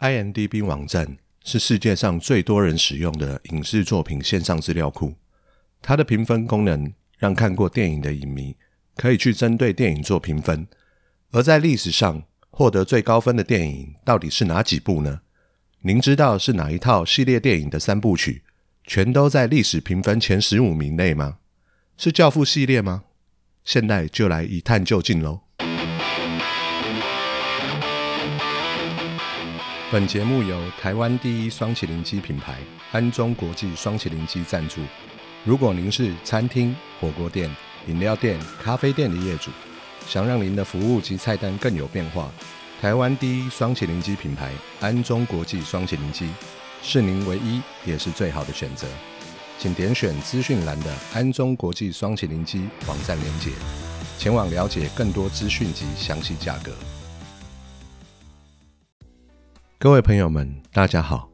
IMDB 网站是世界上最多人使用的影视作品线上资料库。它的评分功能让看过电影的影迷可以去针对电影做评分。而在历史上获得最高分的电影到底是哪几部呢？您知道是哪一套系列电影的三部曲全都在历史评分前十五名内吗？是《教父》系列吗？现在就来一探究竟喽！本节目由台湾第一双麒麟机品牌安中国际双麒麟机赞助。如果您是餐厅、火锅店、饮料店、咖啡店的业主，想让您的服务及菜单更有变化，台湾第一双麒麟机品牌安中国际双麒麟机是您唯一也是最好的选择。请点选资讯栏的安中国际双麒麟机网站链接，前往了解更多资讯及详细价格。各位朋友们，大家好，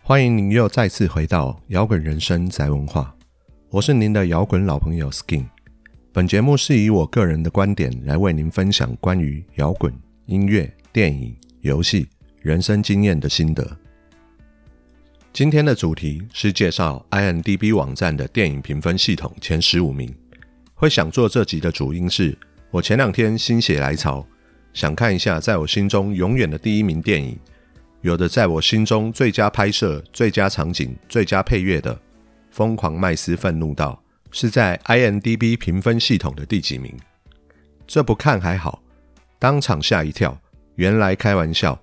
欢迎您又再次回到摇滚人生宅文化，我是您的摇滚老朋友 Skin。本节目是以我个人的观点来为您分享关于摇滚、音乐、电影、游戏、人生经验的心得。今天的主题是介绍 IMDB 网站的电影评分系统前十五名。会想做这集的主因是我前两天心血来潮，想看一下在我心中永远的第一名电影。有的在我心中最佳拍摄、最佳场景、最佳配乐的《疯狂麦斯愤怒道》是在 IMDB 评分系统的第几名？这不看还好，当场吓一跳，原来开玩笑，《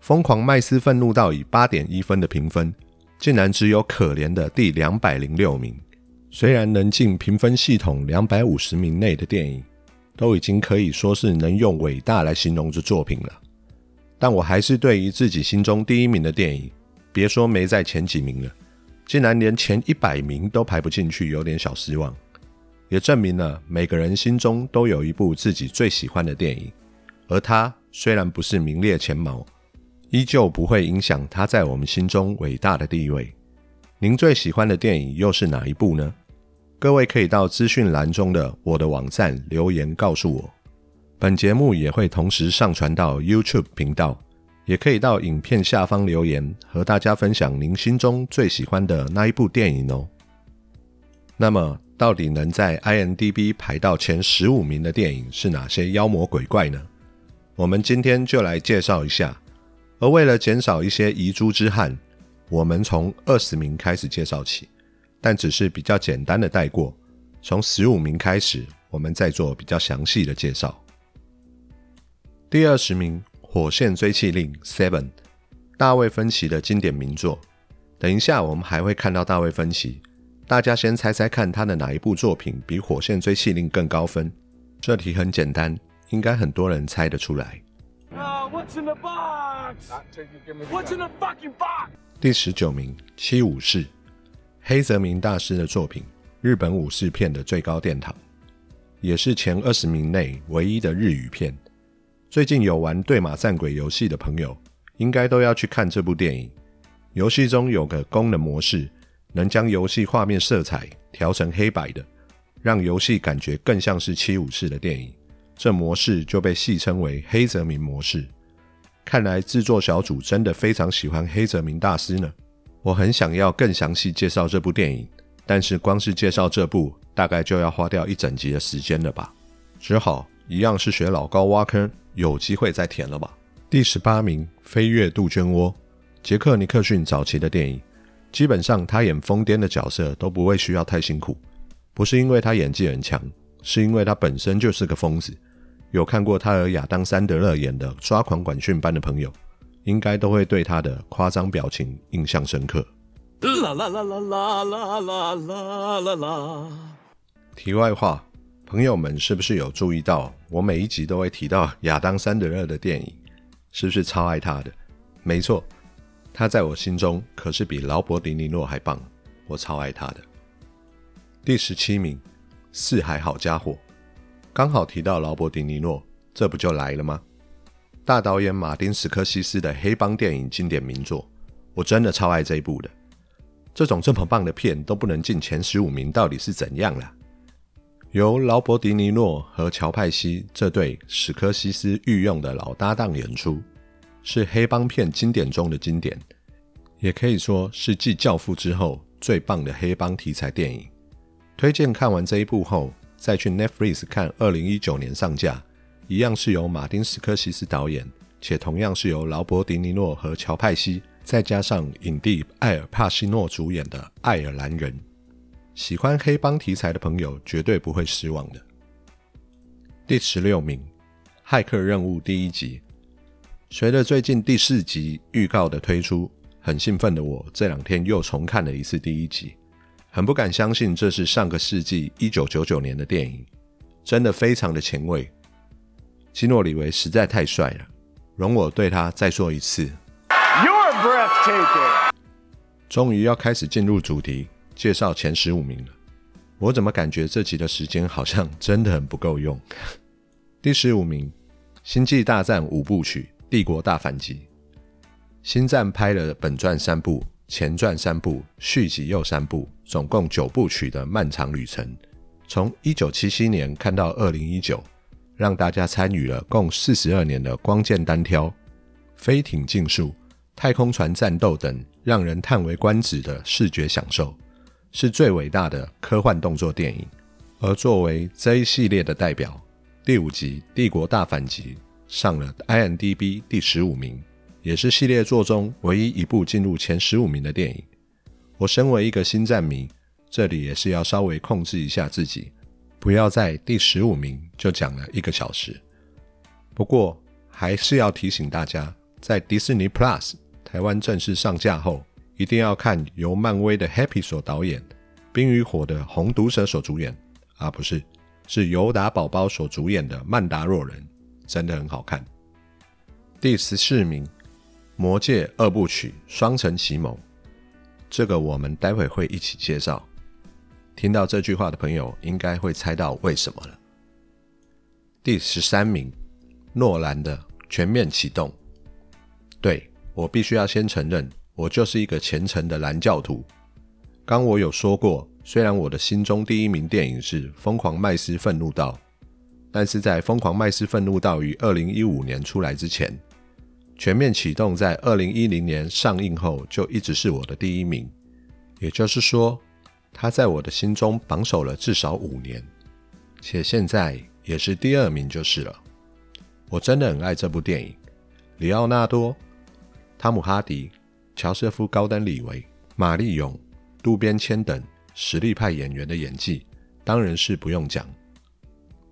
疯狂麦斯愤怒到》以八点一分的评分，竟然只有可怜的第两百零六名。虽然能进评分系统两百五十名内的电影，都已经可以说是能用伟大来形容这作品了。但我还是对于自己心中第一名的电影，别说没在前几名了，竟然连前一百名都排不进去，有点小失望。也证明了每个人心中都有一部自己最喜欢的电影，而它虽然不是名列前茅，依旧不会影响它在我们心中伟大的地位。您最喜欢的电影又是哪一部呢？各位可以到资讯栏中的我的网站留言告诉我。本节目也会同时上传到 YouTube 频道，也可以到影片下方留言，和大家分享您心中最喜欢的那一部电影哦。那么，到底能在 IMDB 排到前十五名的电影是哪些妖魔鬼怪呢？我们今天就来介绍一下。而为了减少一些遗珠之憾，我们从二十名开始介绍起，但只是比较简单的带过。从十五名开始，我们再做比较详细的介绍。第二十名，《火线追缉令》Seven，大卫芬奇的经典名作。等一下，我们还会看到大卫芬奇。大家先猜猜看，他的哪一部作品比《火线追缉令》更高分？这题很简单，应该很多人猜得出来。第十九名，《七武士》，黑泽明大师的作品，日本武士片的最高殿堂，也是前二十名内唯一的日语片。最近有玩对马战鬼游戏的朋友，应该都要去看这部电影。游戏中有个功能模式，能将游戏画面色彩调成黑白的，让游戏感觉更像是七武士的电影。这模式就被戏称为黑泽明模式。看来制作小组真的非常喜欢黑泽明大师呢。我很想要更详细介绍这部电影，但是光是介绍这部，大概就要花掉一整集的时间了吧。只好一样是学老高挖坑。有机会再填了吧。第十八名，《飞跃杜鹃窝》，杰克尼克逊早期的电影，基本上他演疯癫的角色都不会需要太辛苦，不是因为他演技很强，是因为他本身就是个疯子。有看过他和亚当·山德勒演的《抓狂管训班》的朋友，应该都会对他的夸张表情印象深刻。啦啦啦啦啦啦啦啦啦。题外话。朋友们，是不是有注意到我每一集都会提到亚当·山德勒的电影？是不是超爱他的？没错，他在我心中可是比劳勃·迪尼诺还棒，我超爱他的。第十七名，《四海好家伙》，刚好提到劳勃·迪尼诺，这不就来了吗？大导演马丁·斯科西斯的黑帮电影经典名作，我真的超爱这一部的。这种这么棒的片都不能进前十五名，到底是怎样了？由劳勃·迪尼诺和乔派西这对史科西斯御用的老搭档演出，是黑帮片经典中的经典，也可以说是继《教父》之后最棒的黑帮题材电影。推荐看完这一部后，再去 Netflix 看二零一九年上架，一样是由马丁·斯科西斯导演，且同样是由劳勃·迪尼诺和乔·派西，再加上影帝艾尔·帕西诺主演的《爱尔兰人》。喜欢黑帮题材的朋友绝对不会失望的。第十六名，《骇客任务》第一集。随着最近第四集预告的推出，很兴奋的我这两天又重看了一次第一集，很不敢相信这是上个世纪一九九九年的电影，真的非常的前卫。基诺里维实在太帅了，容我对他再说一次。You're breathtaking。终于要开始进入主题，介绍前十五名了。我怎么感觉这集的时间好像真的很不够用？第十五名，《星际大战》五部曲。帝国大反击，星战拍了本传三部、前传三部、续集又三部，总共九部曲的漫长旅程，从一九七七年看到二零一九，让大家参与了共四十二年的光剑单挑、飞艇竞速、太空船战斗等让人叹为观止的视觉享受，是最伟大的科幻动作电影。而作为这一系列的代表，第五集《帝国大反击》。上了 IMDB 第十五名，也是系列作中唯一一部进入前十五名的电影。我身为一个星战迷，这里也是要稍微控制一下自己，不要在第十五名就讲了一个小时。不过还是要提醒大家，在迪士尼 Plus 台湾正式上架后，一定要看由漫威的 Happy 所导演，《冰与火》的红毒蛇所主演，啊不是，是尤达宝宝所主演的《曼达洛人》。真的很好看。第十四名，《魔戒二部曲：双城奇谋》，这个我们待会会一起介绍。听到这句话的朋友，应该会猜到为什么了。第十三名，诺兰的《全面启动》。对我必须要先承认，我就是一个虔诚的蓝教徒。刚我有说过，虽然我的心中第一名电影是《疯狂麦斯愤怒道》。但是在《疯狂麦斯愤怒道于二零一五年出来之前，《全面启动》在二零一零年上映后就一直是我的第一名，也就是说，它在我的心中榜首了至少五年，且现在也是第二名就是了。我真的很爱这部电影，里奥纳多、汤姆哈迪、乔瑟夫高登李维、玛丽勇、渡边谦等实力派演员的演技，当然是不用讲。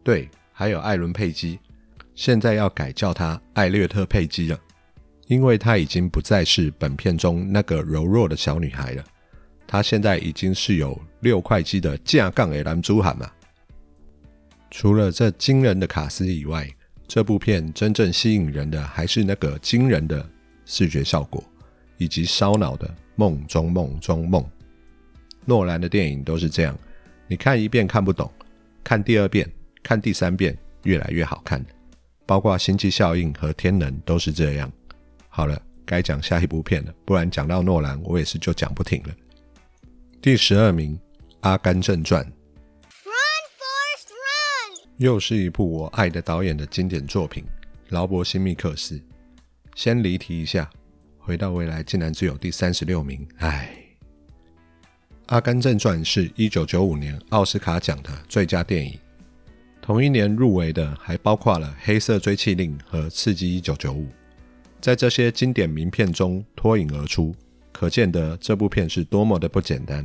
对。还有艾伦·佩姬，现在要改叫她艾略特·佩姬了，因为她已经不再是本片中那个柔弱的小女孩了。她现在已经是有六块肌的架杠 A 男珠喊嘛。除了这惊人的卡斯以外，这部片真正吸引人的还是那个惊人的视觉效果，以及烧脑的梦中梦中梦。诺兰的电影都是这样，你看一遍看不懂，看第二遍。看第三遍越来越好看，包括《星际效应》和《天能》都是这样。好了，该讲下一部片了，不然讲到诺兰，我也是就讲不停了。第十二名，《阿甘正传》，又是一部我爱的导演的经典作品——劳勃·辛密克斯。先离题一下，回到未来竟然只有第三十六名，唉。《阿甘正传》是一九九五年奥斯卡奖的最佳电影。同一年入围的还包括了《黑色追气令》和《刺激一九九五》，在这些经典名片中脱颖而出，可见得这部片是多么的不简单。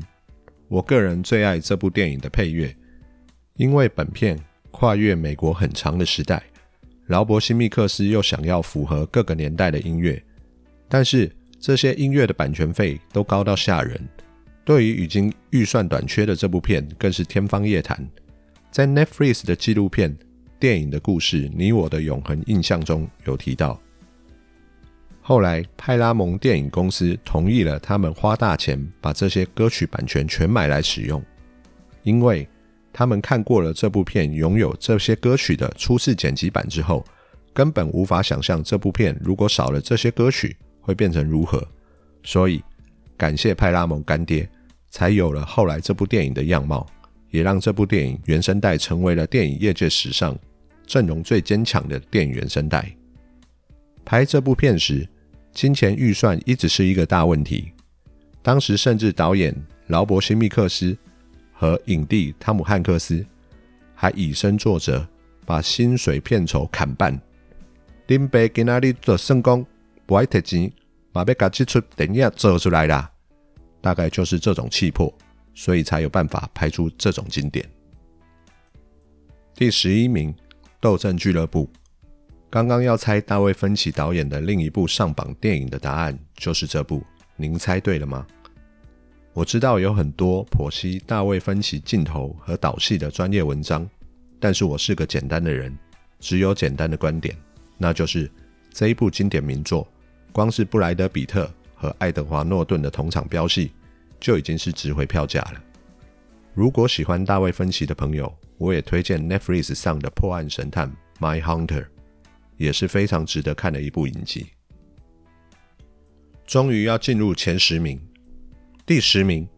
我个人最爱这部电影的配乐，因为本片跨越美国很长的时代，劳勃·辛密克斯又想要符合各个年代的音乐，但是这些音乐的版权费都高到吓人，对于已经预算短缺的这部片更是天方夜谭。在 Netflix 的纪录片《电影的故事：你我的永恒印象》中有提到，后来派拉蒙电影公司同意了他们花大钱把这些歌曲版权全买来使用，因为他们看过了这部片拥有这些歌曲的初次剪辑版之后，根本无法想象这部片如果少了这些歌曲会变成如何，所以感谢派拉蒙干爹，才有了后来这部电影的样貌。也让这部电影原声带成为了电影业界史上阵容最坚强的电影原声带。拍这部片时，金钱预算一直是一个大问题。当时甚至导演劳勃·辛密克斯和影帝汤姆·汉克斯还以身作则，把薪水片酬砍半。林北今仔日做圣功，不爱摕钱，马要甲这出电影做出来啦。大概就是这种气魄，所以才有办法拍出这种经典。第十一名，《斗阵俱乐部》。刚刚要猜大卫芬奇导演的另一部上榜电影的答案，就是这部。您猜对了吗？我知道有很多剖析大卫芬奇镜头和导戏的专业文章，但是我是个简单的人，只有简单的观点，那就是这一部经典名作，光是布莱德比特和爱德华诺顿的同场飙戏，就已经是值回票价了。如果喜欢大卫芬奇的朋友，我也推荐 Netflix 上的破案神探 My Hunter，也是非常值得看的一部影集。终于要进入前十名，第十名《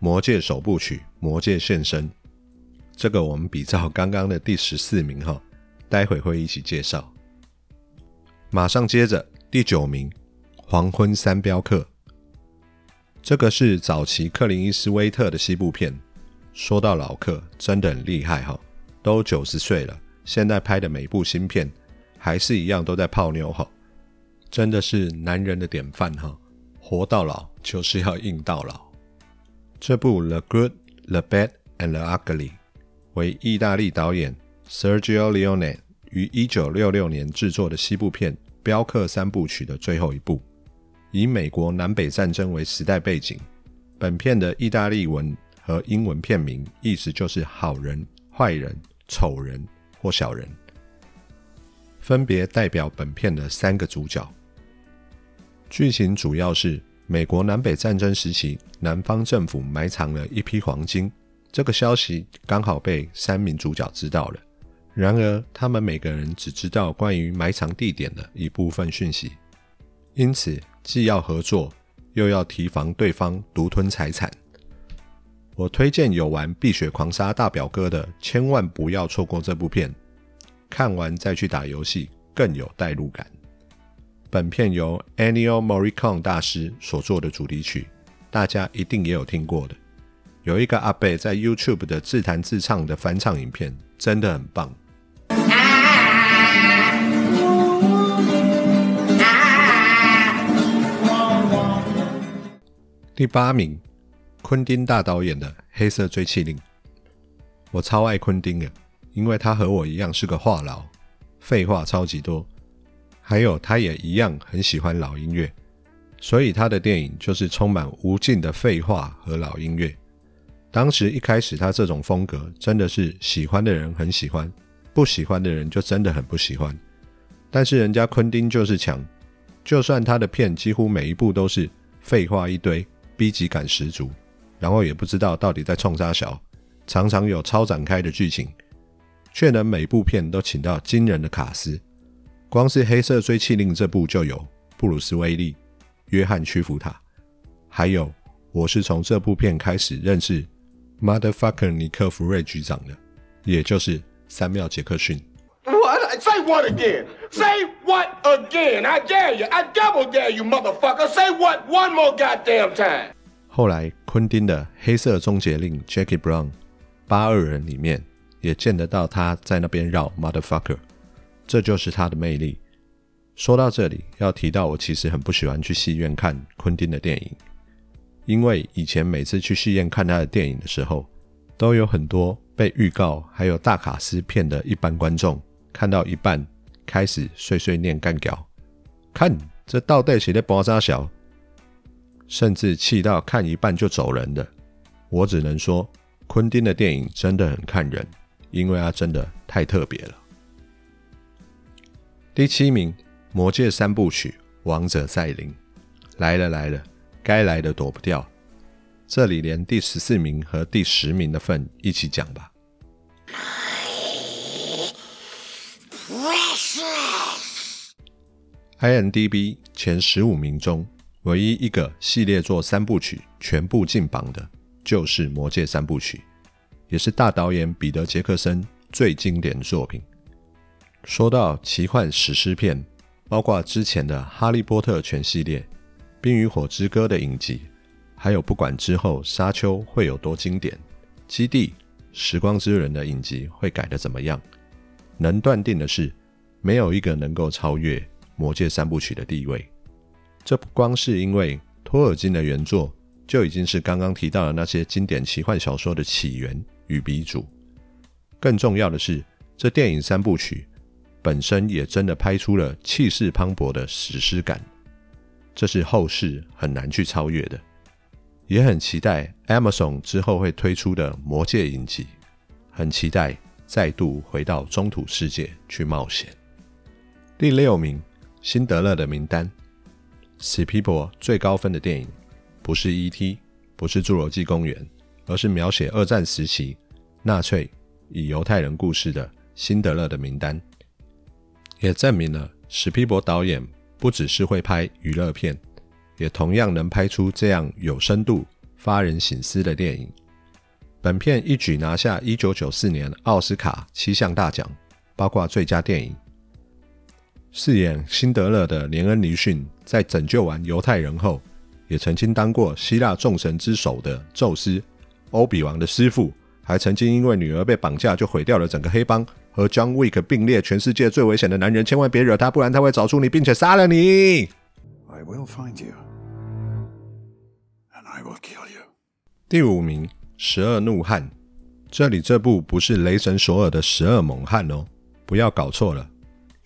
魔戒首部曲：魔戒现身》，这个我们比照刚刚的第十四名哈，待会会一起介绍。马上接着第九名《黄昏三镖客》，这个是早期克林伊斯威特的西部片。说到老客，真的很厉害哈，都九十岁了，现在拍的每部新片还是一样都在泡妞哈，真的是男人的典范哈，活到老就是要硬到老。这部《The Good, the Bad and the Ugly》为意大利导演 Sergio Leone 于一九六六年制作的西部片《镖客三部曲》的最后一部，以美国南北战争为时代背景。本片的意大利文。和英文片名意思就是好人、坏人、丑人或小人，分别代表本片的三个主角。剧情主要是美国南北战争时期，南方政府埋藏了一批黄金，这个消息刚好被三名主角知道了。然而，他们每个人只知道关于埋藏地点的一部分讯息，因此既要合作，又要提防对方独吞财产。我推荐有玩《碧血狂杀》大表哥的，千万不要错过这部片。看完再去打游戏，更有代入感。本片由 Ennio Morricone 大师所做的主题曲，大家一定也有听过的。有一个阿贝在 YouTube 的自弹自唱的翻唱影片，真的很棒。第八名。昆汀大导演的《黑色追气令》，我超爱昆汀的，因为他和我一样是个话痨，废话超级多。还有，他也一样很喜欢老音乐，所以他的电影就是充满无尽的废话和老音乐。当时一开始，他这种风格真的是喜欢的人很喜欢，不喜欢的人就真的很不喜欢。但是人家昆汀就是强，就算他的片几乎每一部都是废话一堆，B 级感十足。然后也不知道到底在冲啥小，常常有超展开的剧情，却能每部片都请到惊人的卡司。光是《黑色追气令》这部就有布鲁斯·威利、约翰·屈服塔，还有我是从这部片开始认识 Motherfucker 尼克·弗瑞局长的，也就是三缪·杰克逊。What? Say what again? Say what again? I dare you. I double dare you, motherfucker. Say what one more goddamn time. 后来，昆汀的《黑色终结令》Jackie Brown 八二人里面也见得到他在那边绕 motherfucker，这就是他的魅力。说到这里，要提到我其实很不喜欢去戏院看昆汀的电影，因为以前每次去戏院看他的电影的时候，都有很多被预告还有大卡司骗的一般观众，看到一半开始碎碎念干屌，看这到底是在爆炸小。甚至气到看一半就走人的，我只能说，昆汀的电影真的很看人，因为他真的太特别了。第七名，《魔戒三部曲：王者再临》来了来了，该来的躲不掉。这里连第十四名和第十名的份一起讲吧。INDB 前十五名中。唯一一个系列作三部曲全部进榜的，就是《魔戒三部曲》，也是大导演彼得·杰克森最经典的作品。说到奇幻史诗片，包括之前的《哈利波特》全系列、《冰与火之歌》的影集，还有不管之后《沙丘》会有多经典，《基地》《时光之人》的影集会改得怎么样，能断定的是，没有一个能够超越《魔戒》三部曲的地位。这不光是因为托尔金的原作就已经是刚刚提到的那些经典奇幻小说的起源与鼻祖，更重要的是，这电影三部曲。本身也真的拍出了气势磅礴的史诗感，这是后世很难去超越的。也很期待 Amazon 之后会推出的《魔戒》影集，很期待再度回到中土世界去冒险。第六名，《辛德勒的名单》，史皮博最高分的电影，不是 E.T.，不是《侏罗纪公园》，而是描写二战时期纳粹以犹太人故事的《辛德勒的名单》。也证明了史皮伯导演不只是会拍娱乐片，也同样能拍出这样有深度、发人省思的电影。本片一举拿下1994年奥斯卡七项大奖，包括最佳电影。饰演辛德勒的连恩·尼逊，在拯救完犹太人后，也曾经当过希腊众神之首的宙斯、欧比王的师傅，还曾经因为女儿被绑架就毁掉了整个黑帮。和 John Wick 并列全世界最危险的男人，千万别惹他，不然他会找出你，并且杀了你。I will find you, and I will kill you。第五名，十二怒汉。这里这部不是雷神索尔的十二猛汉哦，不要搞错了。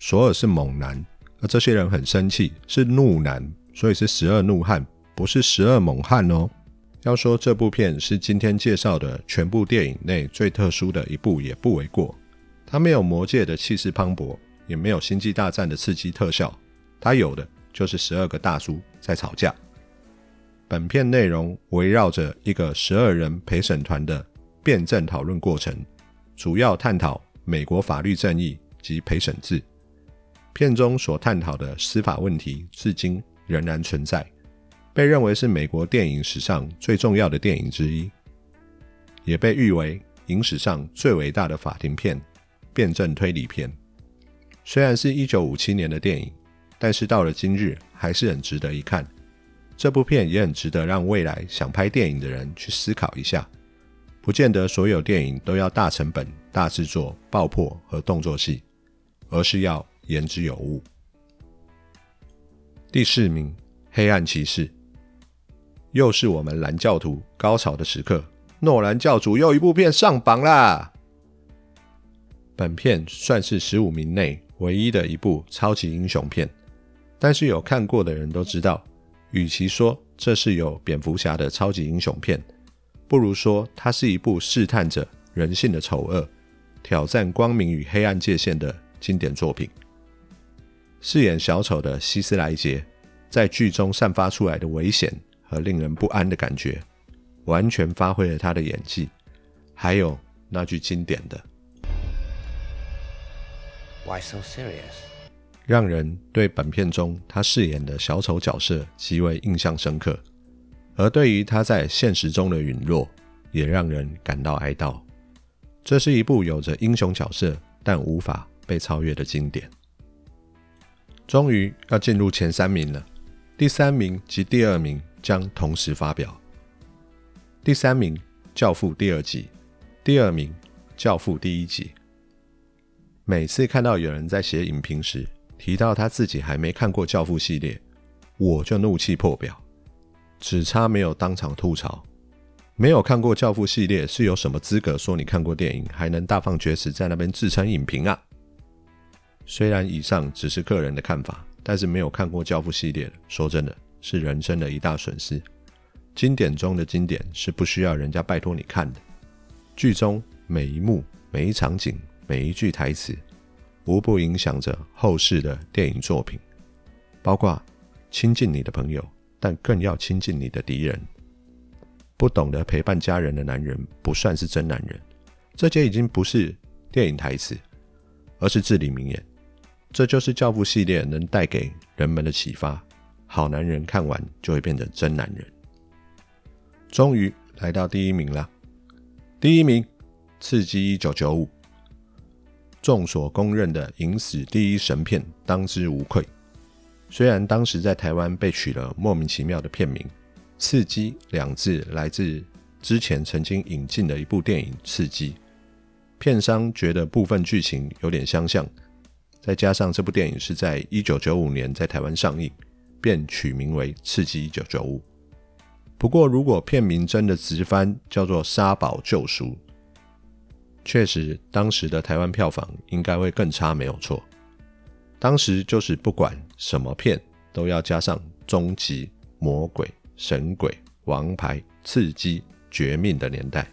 索尔是猛男，而这些人很生气，是怒男，所以是十二怒汉，不是十二猛汉哦。要说这部片是今天介绍的全部电影内最特殊的一部，也不为过。它没有魔界的气势磅礴，也没有星际大战的刺激特效，它有的就是十二个大叔在吵架。本片内容围绕着一个十二人陪审团的辩证讨论过程，主要探讨美国法律正义及陪审制。片中所探讨的司法问题，至今仍然存在，被认为是美国电影史上最重要的电影之一，也被誉为影史上最伟大的法庭片。辩证推理片，虽然是一九五七年的电影，但是到了今日还是很值得一看。这部片也很值得让未来想拍电影的人去思考一下。不见得所有电影都要大成本、大制作、爆破和动作戏，而是要言之有物。第四名，《黑暗骑士》，又是我们蓝教徒高潮的时刻。诺兰教主又一部片上榜啦！本片算是十五名内唯一的一部超级英雄片，但是有看过的人都知道，与其说这是有蝙蝠侠的超级英雄片，不如说它是一部试探着人性的丑恶、挑战光明与黑暗界限的经典作品。饰演小丑的希斯莱杰，在剧中散发出来的危险和令人不安的感觉，完全发挥了他的演技，还有那句经典的。Why so serious？让人对本片中他饰演的小丑角色极为印象深刻，而对于他在现实中的陨落，也让人感到哀悼。这是一部有着英雄角色但无法被超越的经典。终于要进入前三名了，第三名及第二名将同时发表。第三名《教父》第二集，第二名《教父》第一集。每次看到有人在写影评时提到他自己还没看过《教父》系列，我就怒气破表，只差没有当场吐槽。没有看过《教父》系列是有什么资格说你看过电影，还能大放厥词在那边自称影评啊？虽然以上只是个人的看法，但是没有看过《教父》系列，说真的是人生的一大损失。经典中的经典是不需要人家拜托你看的，剧中每一幕、每一场景。每一句台词，无不影响着后世的电影作品，包括亲近你的朋友，但更要亲近你的敌人。不懂得陪伴家人的男人，不算是真男人。这些已经不是电影台词，而是至理名言。这就是《教父》系列能带给人们的启发。好男人看完就会变成真男人。终于来到第一名了，第一名《刺激一九九五》。众所公认的影史第一神片，当之无愧。虽然当时在台湾被取了莫名其妙的片名，“刺激”两字来自之前曾经引进的一部电影《刺激》，片商觉得部分剧情有点相像，再加上这部电影是在一九九五年在台湾上映，便取名为《刺激一九九五》。不过，如果片名真的直翻叫做《沙堡救赎》，确实当时的台湾票房应该会更差，没有错。当时就是不管什么片都要加上终极、魔鬼、神鬼、王牌、刺激、绝命的年代。《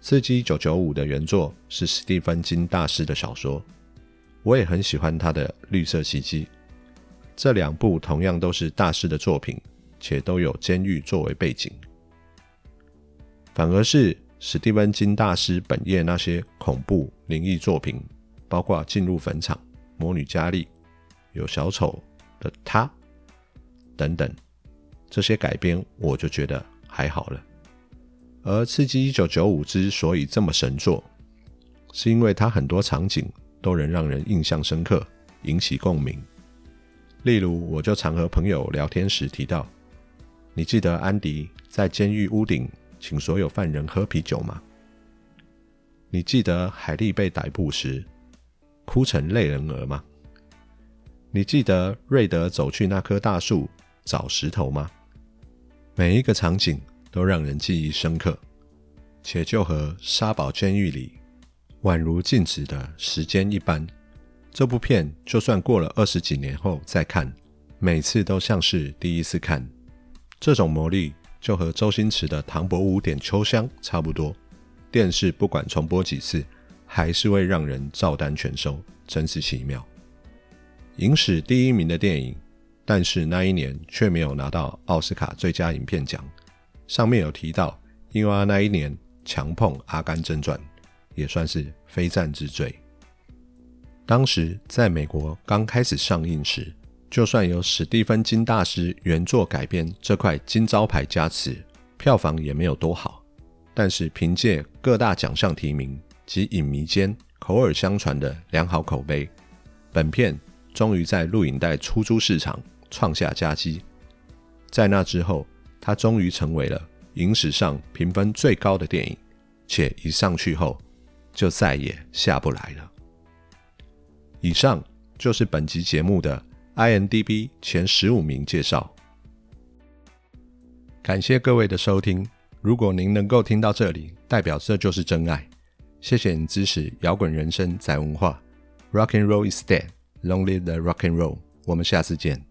刺激一九九五》的原作是史蒂芬金大师的小说，我也很喜欢他的《绿色袭击》。这两部同样都是大师的作品。且都有监狱作为背景，反而是史蒂芬金大师本业那些恐怖灵异作品，包括《进入坟场》《魔女佳丽》《有小丑的他》等等，这些改编我就觉得还好了。而《刺激一九九五》之所以这么神作，是因为它很多场景都能让人印象深刻，引起共鸣。例如，我就常和朋友聊天时提到。你记得安迪在监狱屋顶请所有犯人喝啤酒吗？你记得海莉被逮捕时哭成泪人儿吗？你记得瑞德走去那棵大树找石头吗？每一个场景都让人记忆深刻，且就和沙堡监狱里宛如静止的时间一般。这部片就算过了二十几年后再看，每次都像是第一次看。这种魔力就和周星驰的《唐伯虎点秋香》差不多，电视不管重播几次，还是会让人照单全收，真是奇妙。影史第一名的电影，但是那一年却没有拿到奥斯卡最佳影片奖。上面有提到，因为那一年强碰《阿甘正传》，也算是非战之罪。当时在美国刚开始上映时。就算有史蒂芬金大师原作改编这块金招牌加持，票房也没有多好。但是凭借各大奖项提名及影迷间口耳相传的良好口碑，本片终于在录影带出租市场创下佳绩。在那之后，它终于成为了影史上评分最高的电影，且一上去后就再也下不来了。以上就是本集节目的。INDB 前十五名介绍，感谢各位的收听。如果您能够听到这里，代表这就是真爱。谢谢你支持摇滚人生在文化。Rock and roll is dead, long live the rock and roll。我们下次见。